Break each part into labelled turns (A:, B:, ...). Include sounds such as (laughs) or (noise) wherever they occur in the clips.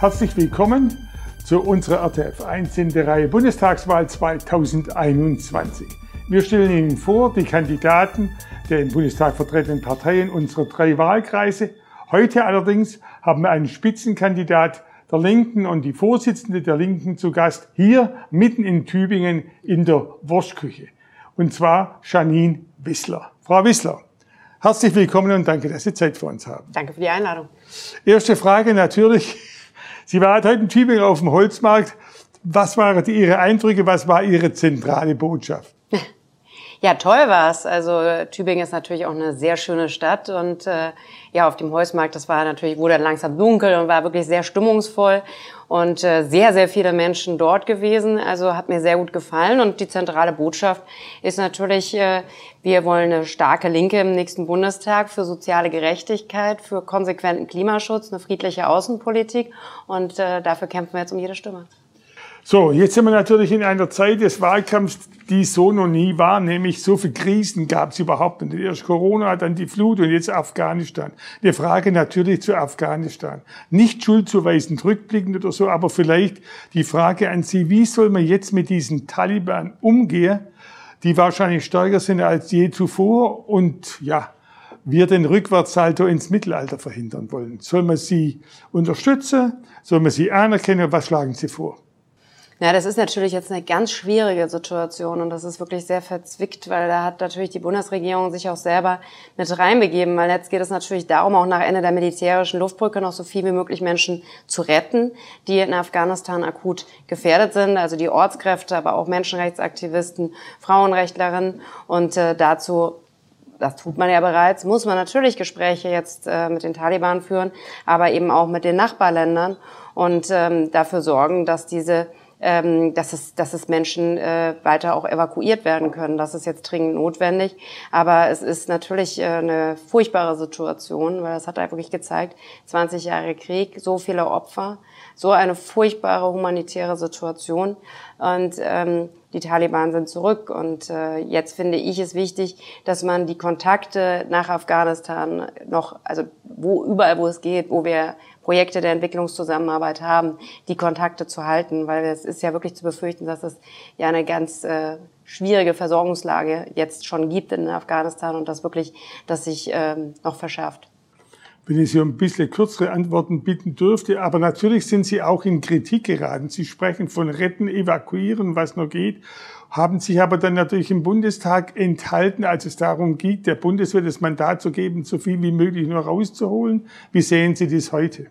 A: Herzlich willkommen zu unserer RTF 1 in der Reihe Bundestagswahl 2021. Wir stellen Ihnen vor die Kandidaten der im Bundestag vertretenen Parteien unserer drei Wahlkreise. Heute allerdings haben wir einen Spitzenkandidat der Linken und die Vorsitzende der Linken zu Gast hier mitten in Tübingen in der Wurstküche. Und zwar Janine Wissler. Frau Wissler, herzlich willkommen und danke, dass Sie Zeit für uns haben.
B: Danke für die Einladung.
A: Erste Frage natürlich. Sie waren heute in Tübingen auf dem Holzmarkt. Was waren Ihre Eindrücke? Was war Ihre zentrale Botschaft? (laughs)
B: Ja, toll war's. Also Tübingen ist natürlich auch eine sehr schöne Stadt und äh, ja, auf dem Holzmarkt, das war natürlich, wurde dann langsam dunkel und war wirklich sehr stimmungsvoll und äh, sehr, sehr viele Menschen dort gewesen. Also hat mir sehr gut gefallen und die zentrale Botschaft ist natürlich, äh, wir wollen eine starke Linke im nächsten Bundestag für soziale Gerechtigkeit, für konsequenten Klimaschutz, eine friedliche Außenpolitik und äh, dafür kämpfen wir jetzt um jede Stimme.
A: So, jetzt sind wir natürlich in einer Zeit des Wahlkampfs, die so noch nie war, nämlich so viele Krisen gab es überhaupt nicht. Erst Corona, dann die Flut und jetzt Afghanistan. Die Frage natürlich zu Afghanistan. Nicht schuldzuweisend rückblickend oder so, aber vielleicht die Frage an Sie, wie soll man jetzt mit diesen Taliban umgehen, die wahrscheinlich stärker sind als je zuvor und ja, wir den Rückwärtssalto ins Mittelalter verhindern wollen. Soll man sie unterstützen? Soll man sie anerkennen? Was schlagen Sie vor?
B: Ja, das ist natürlich jetzt eine ganz schwierige Situation und das ist wirklich sehr verzwickt, weil da hat natürlich die Bundesregierung sich auch selber mit reinbegeben, weil jetzt geht es natürlich darum, auch nach Ende der militärischen Luftbrücke noch so viel wie möglich Menschen zu retten, die in Afghanistan akut gefährdet sind, also die Ortskräfte, aber auch Menschenrechtsaktivisten, Frauenrechtlerinnen und äh, dazu das tut man ja bereits, muss man natürlich Gespräche jetzt äh, mit den Taliban führen, aber eben auch mit den Nachbarländern und ähm, dafür sorgen, dass diese ähm, dass, es, dass es Menschen äh, weiter auch evakuiert werden können. Das ist jetzt dringend notwendig. Aber es ist natürlich äh, eine furchtbare Situation, weil es hat einfach wirklich gezeigt, 20 Jahre Krieg, so viele Opfer, so eine furchtbare humanitäre Situation. Und ähm, die Taliban sind zurück. Und äh, jetzt finde ich es wichtig, dass man die Kontakte nach Afghanistan noch, also wo überall, wo es geht, wo wir Projekte der Entwicklungszusammenarbeit haben, die Kontakte zu halten, weil es ist ja wirklich zu befürchten, dass es ja eine ganz äh, schwierige Versorgungslage jetzt schon gibt in Afghanistan und das wirklich, dass sich ähm, noch verschärft.
A: Wenn ich Sie um ein bisschen kürzere Antworten bitten dürfte, aber natürlich sind Sie auch in Kritik geraten. Sie sprechen von retten, evakuieren, was noch geht, haben sich aber dann natürlich im Bundestag enthalten, als es darum ging, der Bundeswehr das Mandat zu geben, so viel wie möglich nur rauszuholen. Wie sehen Sie das heute?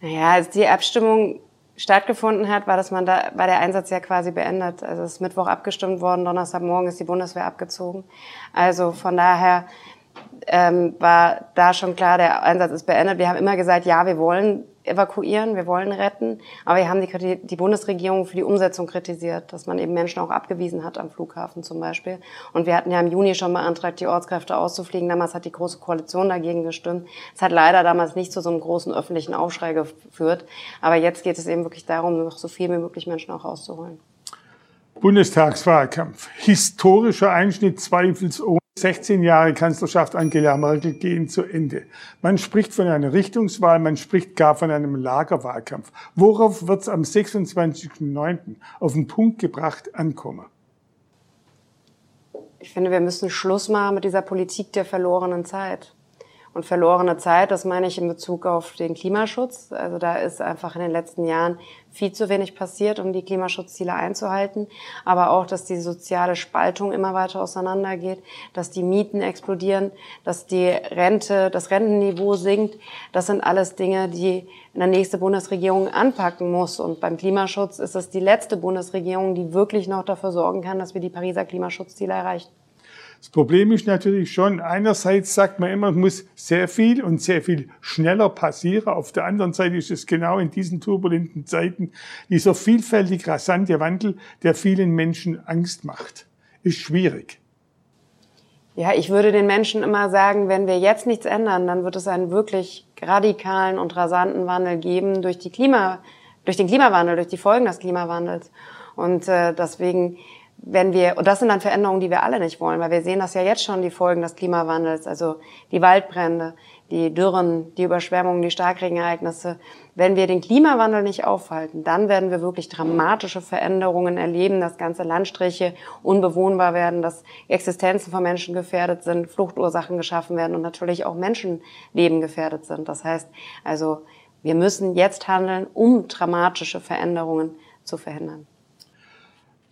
B: Naja, als die Abstimmung stattgefunden hat, war das Mandat, war der Einsatz ja quasi beendet. Also es ist Mittwoch abgestimmt worden, Donnerstagmorgen ist die Bundeswehr abgezogen. Also von daher ähm, war da schon klar, der Einsatz ist beendet. Wir haben immer gesagt, ja, wir wollen evakuieren, wir wollen retten, aber wir haben die, die Bundesregierung für die Umsetzung kritisiert, dass man eben Menschen auch abgewiesen hat am Flughafen zum Beispiel. Und wir hatten ja im Juni schon beantragt, die Ortskräfte auszufliegen. Damals hat die Große Koalition dagegen gestimmt. Es hat leider damals nicht zu so einem großen öffentlichen Aufschrei geführt. Aber jetzt geht es eben wirklich darum, noch so viel wie möglich Menschen auch rauszuholen.
A: Bundestagswahlkampf. Historischer Einschnitt zweifelsohne. 16 Jahre Kanzlerschaft Angela Merkel gehen zu Ende. Man spricht von einer Richtungswahl, man spricht gar von einem Lagerwahlkampf. Worauf wird es am 26.09. auf den Punkt gebracht ankommen?
B: Ich finde, wir müssen Schluss machen mit dieser Politik der verlorenen Zeit. Und verlorene Zeit, das meine ich in Bezug auf den Klimaschutz. Also da ist einfach in den letzten Jahren viel zu wenig passiert, um die Klimaschutzziele einzuhalten. Aber auch, dass die soziale Spaltung immer weiter auseinandergeht, dass die Mieten explodieren, dass die Rente, das Rentenniveau sinkt. Das sind alles Dinge, die eine nächste Bundesregierung anpacken muss. Und beim Klimaschutz ist es die letzte Bundesregierung, die wirklich noch dafür sorgen kann, dass wir die Pariser Klimaschutzziele erreichen.
A: Das Problem ist natürlich schon, einerseits sagt man immer, es muss sehr viel und sehr viel schneller passieren. Auf der anderen Seite ist es genau in diesen turbulenten Zeiten dieser vielfältig rasante Wandel, der vielen Menschen Angst macht. Ist schwierig.
B: Ja, ich würde den Menschen immer sagen, wenn wir jetzt nichts ändern, dann wird es einen wirklich radikalen und rasanten Wandel geben durch die Klima, durch den Klimawandel, durch die Folgen des Klimawandels. Und äh, deswegen wenn wir, und das sind dann Veränderungen, die wir alle nicht wollen, weil wir sehen das ja jetzt schon, die Folgen des Klimawandels, also die Waldbrände, die Dürren, die Überschwemmungen, die Starkregenereignisse. Wenn wir den Klimawandel nicht aufhalten, dann werden wir wirklich dramatische Veränderungen erleben, dass ganze Landstriche unbewohnbar werden, dass Existenzen von Menschen gefährdet sind, Fluchtursachen geschaffen werden und natürlich auch Menschenleben gefährdet sind. Das heißt also, wir müssen jetzt handeln, um dramatische Veränderungen zu verhindern.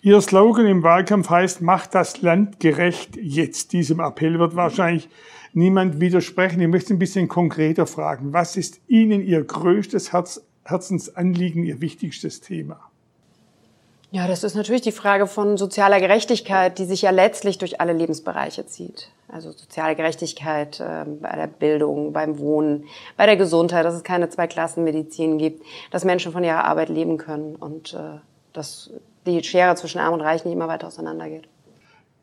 A: Ihr Slogan im Wahlkampf heißt, macht das Land gerecht jetzt. Diesem Appell wird wahrscheinlich niemand widersprechen. Ich möchte ein bisschen konkreter fragen. Was ist Ihnen Ihr größtes Herz, Herzensanliegen, Ihr wichtigstes Thema?
B: Ja, das ist natürlich die Frage von sozialer Gerechtigkeit, die sich ja letztlich durch alle Lebensbereiche zieht. Also soziale Gerechtigkeit äh, bei der Bildung, beim Wohnen, bei der Gesundheit, dass es keine Zweiklassenmedizin gibt, dass Menschen von ihrer Arbeit leben können und äh, dass die Schere zwischen Arm und Reich nicht immer weiter auseinandergeht.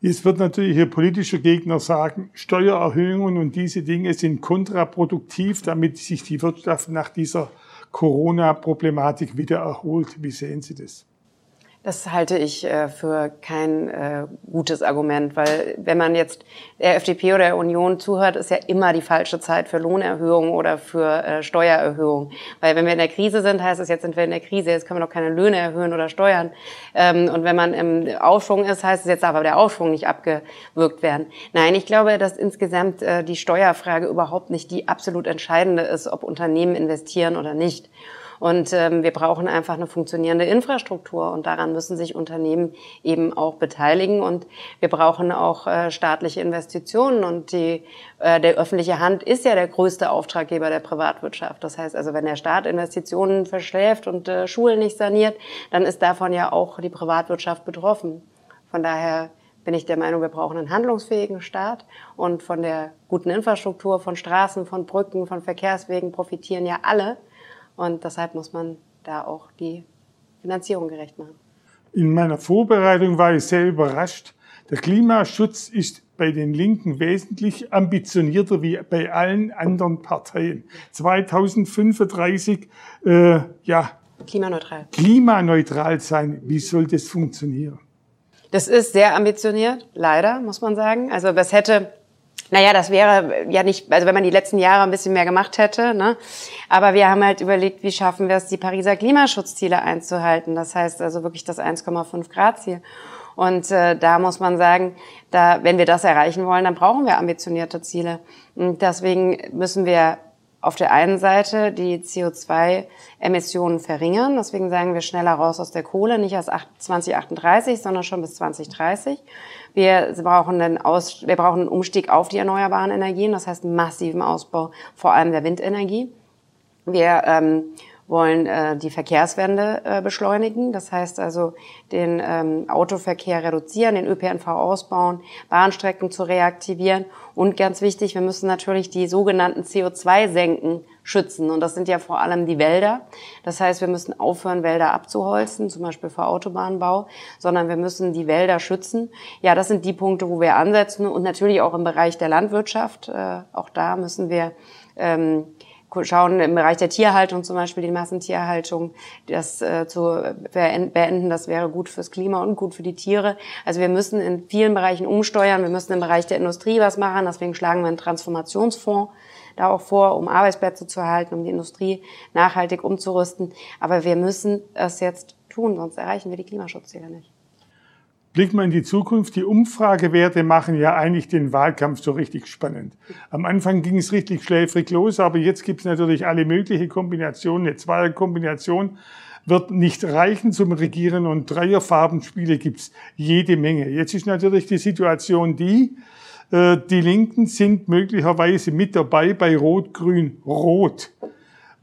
A: Jetzt wird natürlich Ihr politischer Gegner sagen, Steuererhöhungen und diese Dinge sind kontraproduktiv, damit sich die Wirtschaft nach dieser Corona-Problematik wieder erholt. Wie sehen Sie das?
B: Das halte ich äh, für kein äh, gutes Argument, weil wenn man jetzt der FDP oder der Union zuhört, ist ja immer die falsche Zeit für Lohnerhöhung oder für äh, Steuererhöhung. Weil wenn wir in der Krise sind, heißt es, jetzt sind wir in der Krise, jetzt können wir noch keine Löhne erhöhen oder steuern. Ähm, und wenn man im Aufschwung ist, heißt es, jetzt darf aber der Aufschwung nicht abgewürgt werden. Nein, ich glaube, dass insgesamt die Steuerfrage überhaupt nicht die absolut entscheidende ist, ob Unternehmen investieren oder nicht. Und ähm, wir brauchen einfach eine funktionierende Infrastruktur und daran müssen sich Unternehmen eben auch beteiligen. Und wir brauchen auch äh, staatliche Investitionen. Und die, äh, der öffentliche Hand ist ja der größte Auftraggeber der Privatwirtschaft. Das heißt also, wenn der Staat Investitionen verschläft und äh, Schulen nicht saniert, dann ist davon ja auch die Privatwirtschaft betroffen. Von daher bin ich der Meinung, wir brauchen einen handlungsfähigen Staat und von der guten Infrastruktur, von Straßen, von Brücken, von Verkehrswegen profitieren ja alle. Und deshalb muss man da auch die Finanzierung gerecht machen.
A: In meiner Vorbereitung war ich sehr überrascht. Der Klimaschutz ist bei den Linken wesentlich ambitionierter wie bei allen anderen Parteien. 2035, äh, ja.
B: Klimaneutral.
A: Klimaneutral sein. Wie soll das funktionieren?
B: Das ist sehr ambitioniert, leider, muss man sagen. Also, was hätte naja, das wäre ja nicht, also wenn man die letzten Jahre ein bisschen mehr gemacht hätte, ne? Aber wir haben halt überlegt, wie schaffen wir es, die Pariser Klimaschutzziele einzuhalten. Das heißt also wirklich das 1,5 Grad Ziel. Und äh, da muss man sagen, da, wenn wir das erreichen wollen, dann brauchen wir ambitionierte Ziele. Und deswegen müssen wir auf der einen Seite die CO2-Emissionen verringern. Deswegen sagen wir schneller raus aus der Kohle, nicht erst 2038, sondern schon bis 2030. Wir brauchen, einen Aus, wir brauchen einen Umstieg auf die erneuerbaren Energien, das heißt massiven Ausbau vor allem der Windenergie. Wir ähm, wollen äh, die Verkehrswende äh, beschleunigen. Das heißt also den ähm, Autoverkehr reduzieren, den ÖPNV ausbauen, Bahnstrecken zu reaktivieren. Und ganz wichtig, wir müssen natürlich die sogenannten CO2-Senken schützen. Und das sind ja vor allem die Wälder. Das heißt, wir müssen aufhören, Wälder abzuholzen, zum Beispiel für Autobahnbau, sondern wir müssen die Wälder schützen. Ja, das sind die Punkte, wo wir ansetzen. Und natürlich auch im Bereich der Landwirtschaft. Äh, auch da müssen wir ähm, schauen im Bereich der Tierhaltung zum Beispiel, die Massentierhaltung, das äh, zu beenden, das wäre gut fürs Klima und gut für die Tiere. Also wir müssen in vielen Bereichen umsteuern, wir müssen im Bereich der Industrie was machen, deswegen schlagen wir einen Transformationsfonds da auch vor, um Arbeitsplätze zu erhalten, um die Industrie nachhaltig umzurüsten. Aber wir müssen es jetzt tun, sonst erreichen wir die Klimaschutzziele nicht.
A: Blick mal in die Zukunft. Die Umfragewerte machen ja eigentlich den Wahlkampf so richtig spannend. Am Anfang ging es richtig schläfrig los, aber jetzt gibt es natürlich alle möglichen Kombinationen. Eine Zweierkombination wird nicht reichen zum Regieren und Dreierfarbenspiele gibt es jede Menge. Jetzt ist natürlich die Situation die, äh, die Linken sind möglicherweise mit dabei bei Rot, Grün, Rot.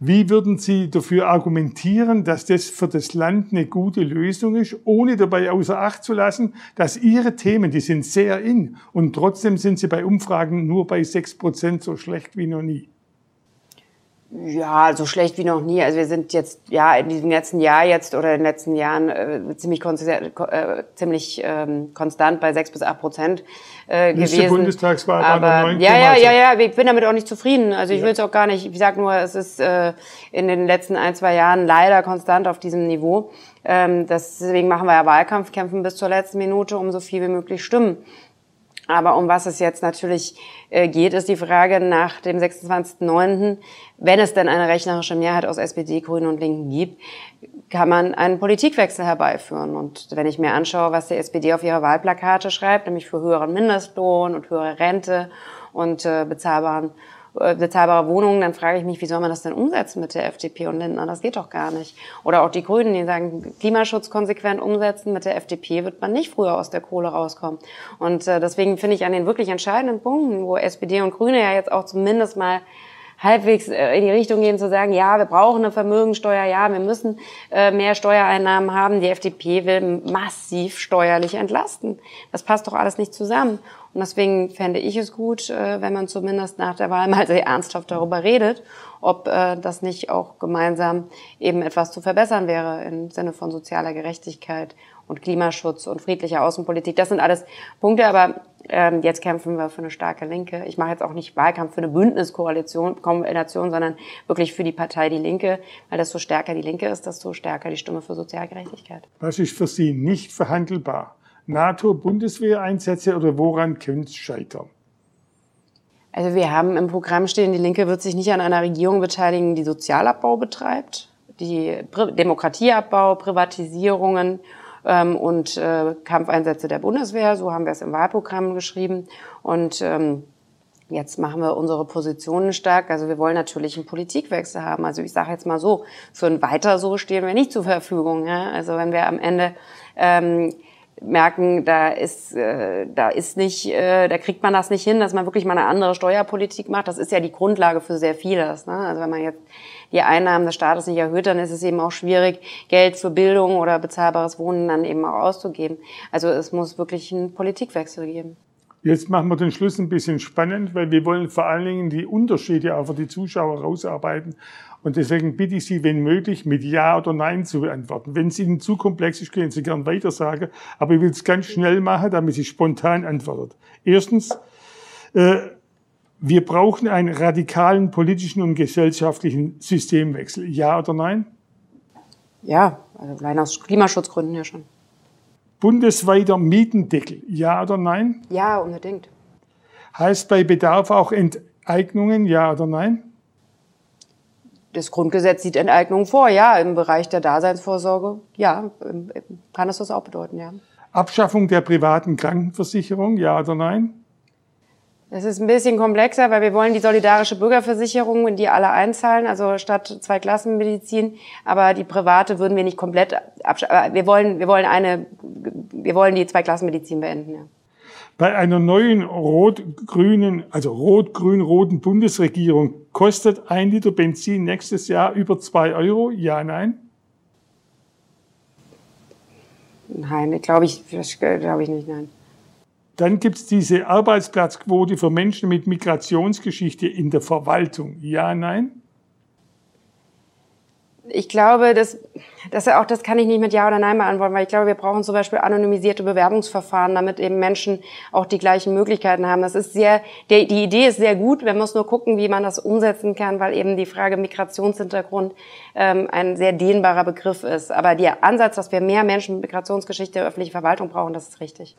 A: Wie würden Sie dafür argumentieren, dass das für das Land eine gute Lösung ist, ohne dabei außer Acht zu lassen, dass Ihre Themen, die sind sehr in und trotzdem sind Sie bei Umfragen nur bei sechs Prozent so schlecht wie noch nie?
B: Ja, so schlecht wie noch nie. Also wir sind jetzt ja in diesem letzten Jahr jetzt oder in den letzten Jahren äh, ziemlich, äh, ziemlich ähm, konstant bei sechs bis acht Prozent äh, Nächste gewesen.
A: Bundestagswahl
B: Aber,
A: war
B: 9, ja, ja, ja, ja. Ich bin damit auch nicht zufrieden. Also ich ja. will es auch gar nicht. Ich sage nur, es ist äh, in den letzten ein zwei Jahren leider konstant auf diesem Niveau. Ähm, deswegen machen wir ja Wahlkampf, kämpfen bis zur letzten Minute, um so viel wie möglich Stimmen aber um was es jetzt natürlich äh, geht, ist die Frage nach dem 26.09., wenn es denn eine rechnerische Mehrheit aus SPD, Grünen und Linken gibt, kann man einen Politikwechsel herbeiführen. Und wenn ich mir anschaue, was die SPD auf ihre Wahlplakate schreibt, nämlich für höheren Mindestlohn und höhere Rente und äh, bezahlbaren bezahlbare Wohnungen, dann frage ich mich, wie soll man das denn umsetzen mit der FDP und Lindner? Das geht doch gar nicht. Oder auch die Grünen, die sagen, Klimaschutz konsequent umsetzen. Mit der FDP wird man nicht früher aus der Kohle rauskommen. Und äh, deswegen finde ich an den wirklich entscheidenden Punkten, wo SPD und Grüne ja jetzt auch zumindest mal halbwegs äh, in die Richtung gehen zu sagen, ja, wir brauchen eine Vermögensteuer, ja, wir müssen äh, mehr Steuereinnahmen haben. Die FDP will massiv steuerlich entlasten. Das passt doch alles nicht zusammen. Und deswegen fände ich es gut, äh, wenn man zumindest nach der Wahl mal (laughs) sehr ernsthaft darüber redet, ob das nicht auch gemeinsam eben etwas zu verbessern wäre im Sinne von sozialer Gerechtigkeit und Klimaschutz und friedlicher Außenpolitik. Das sind alles Punkte, aber ähm, jetzt kämpfen wir für eine starke Linke. Ich mache jetzt auch nicht Wahlkampf für eine Bündniskoalition, Kombination, sondern wirklich für die Partei Die Linke, weil desto stärker die Linke ist, desto stärker die Stimme für Sozialgerechtigkeit.
A: Was ist für Sie nicht verhandelbar? NATO-Bundeswehreinsätze oder woran könnte es scheitern?
B: Also wir haben im Programm stehen, die Linke wird sich nicht an einer Regierung beteiligen, die Sozialabbau betreibt, die Demokratieabbau, Privatisierungen ähm, und äh, Kampfeinsätze der Bundeswehr. So haben wir es im Wahlprogramm geschrieben. Und ähm, Jetzt machen wir unsere Positionen stark. Also wir wollen natürlich einen Politikwechsel haben. Also ich sage jetzt mal so, für ein Weiter so stehen wir nicht zur Verfügung. Ja? Also wenn wir am Ende ähm, merken, da ist, äh, da ist nicht, äh, da kriegt man das nicht hin, dass man wirklich mal eine andere Steuerpolitik macht. Das ist ja die Grundlage für sehr vieles. Ne? Also wenn man jetzt die Einnahmen des Staates nicht erhöht, dann ist es eben auch schwierig, Geld für Bildung oder bezahlbares Wohnen dann eben auch auszugeben. Also es muss wirklich einen Politikwechsel geben.
A: Jetzt machen wir den Schluss ein bisschen spannend, weil wir wollen vor allen Dingen die Unterschiede auch für die Zuschauer rausarbeiten. Und deswegen bitte ich Sie, wenn möglich, mit Ja oder Nein zu antworten. Wenn es Ihnen zu komplex ist, können Sie gern weiter sagen. Aber ich will es ganz schnell machen, damit Sie spontan antwortet. Erstens, äh, wir brauchen einen radikalen politischen und gesellschaftlichen Systemwechsel. Ja oder nein?
B: Ja, also allein aus Klimaschutzgründen ja schon.
A: Bundesweiter Mietendeckel. Ja oder nein?
B: Ja, unbedingt.
A: Heißt bei Bedarf auch Enteignungen? Ja oder nein?
B: Das Grundgesetz sieht Enteignungen vor, ja. Im Bereich der Daseinsvorsorge, ja, kann es das auch bedeuten, ja.
A: Abschaffung der privaten Krankenversicherung, ja oder nein?
B: Das ist ein bisschen komplexer, weil wir wollen die solidarische Bürgerversicherung, in die alle einzahlen, also statt zwei Klassenmedizin. Aber die private würden wir nicht komplett abschaffen. Wir wollen, wir wollen eine, wir wollen die zwei Klassenmedizin beenden. Ja.
A: Bei einer neuen rot-grünen, also rot-grün-roten Bundesregierung kostet ein Liter Benzin nächstes Jahr über zwei Euro? Ja, nein?
B: Nein, glaube ich, glaube ich nicht, nein.
A: Dann gibt es diese Arbeitsplatzquote für Menschen mit Migrationsgeschichte in der Verwaltung. Ja, nein?
B: Ich glaube, dass, dass auch das kann ich nicht mit Ja oder Nein beantworten, weil ich glaube, wir brauchen zum Beispiel anonymisierte Bewerbungsverfahren, damit eben Menschen auch die gleichen Möglichkeiten haben. Das ist sehr, die, die Idee ist sehr gut. Wir müssen nur gucken, wie man das umsetzen kann, weil eben die Frage Migrationshintergrund ähm, ein sehr dehnbarer Begriff ist. Aber der Ansatz, dass wir mehr Menschen mit Migrationsgeschichte öffentliche Verwaltung brauchen, das ist richtig.